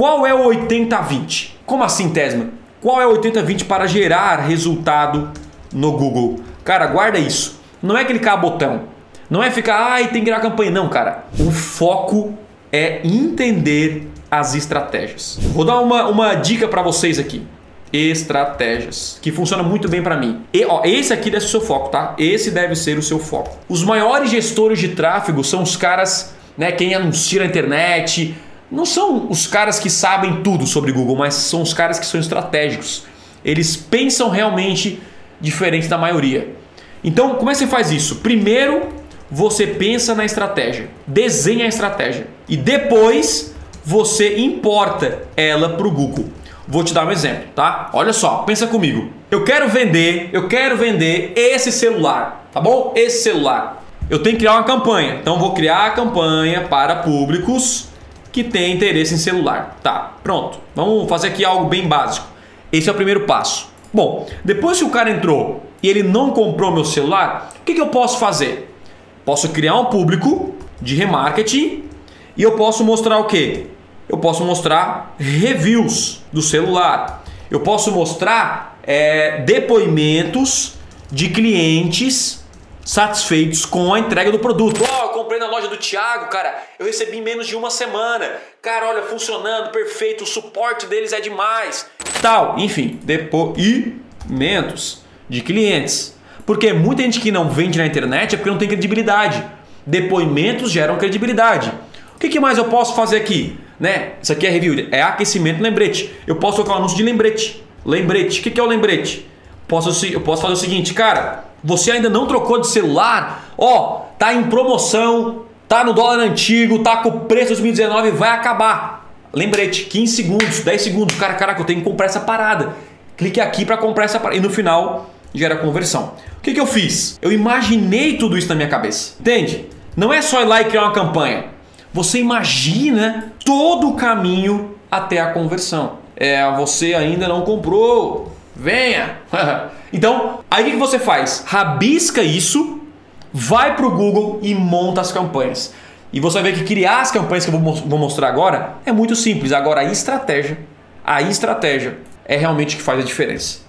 qual é o 80-20? Como assim, Tesma? Qual é o 80-20 para gerar resultado no Google? Cara, guarda isso. Não é clicar botão. Não é ficar, ai, tem que criar campanha. Não, cara. O foco é entender as estratégias. Vou dar uma, uma dica para vocês aqui. Estratégias, que funciona muito bem para mim. E, ó, esse aqui deve ser o seu foco, tá? Esse deve ser o seu foco. Os maiores gestores de tráfego são os caras, né, quem anuncia na internet, não são os caras que sabem tudo sobre Google, mas são os caras que são estratégicos. Eles pensam realmente diferente da maioria. Então, como é que você faz isso? Primeiro, você pensa na estratégia, desenha a estratégia e depois você importa ela para o Google. Vou te dar um exemplo, tá? Olha só, pensa comigo. Eu quero vender, eu quero vender esse celular, tá bom? Esse celular. Eu tenho que criar uma campanha. Então vou criar a campanha para públicos que têm interesse em celular. Tá, pronto. Vamos fazer aqui algo bem básico. Esse é o primeiro passo. Bom, depois que o cara entrou e ele não comprou meu celular, o que, que eu posso fazer? Posso criar um público de remarketing e eu posso mostrar o que? Eu posso mostrar reviews do celular. Eu posso mostrar é, depoimentos de clientes satisfeitos com a entrega do produto. Oh, comprei na loja do Thiago, cara. Eu recebi em menos de uma semana. Cara, olha, funcionando, perfeito. O suporte deles é demais. Tal, enfim, depoimentos de clientes. Porque muita gente que não vende na internet é porque não tem credibilidade. Depoimentos geram credibilidade. O que, mais eu posso fazer aqui? Né? Isso aqui é review, é aquecimento lembrete. Eu posso colocar um anúncio de lembrete. Lembrete, o que, que é o lembrete? Posso, eu posso fazer o seguinte, cara, você ainda não trocou de celular? Ó, tá em promoção, tá no dólar antigo, tá com o preço 2019, vai acabar. Lembrete, 15 segundos, 10 segundos. Cara, caraca, eu tenho que comprar essa parada. Clique aqui para comprar essa parada. E no final, gera conversão. O que, que eu fiz? Eu imaginei tudo isso na minha cabeça. Entende? Não é só ir lá e criar uma campanha. Você imagina todo o caminho até a conversão. É, você ainda não comprou. Venha! então, aí o que você faz? Rabisca isso, vai para o Google e monta as campanhas. E você vai ver que criar as campanhas que eu vou mostrar agora é muito simples. Agora, a estratégia, a estratégia é realmente o que faz a diferença.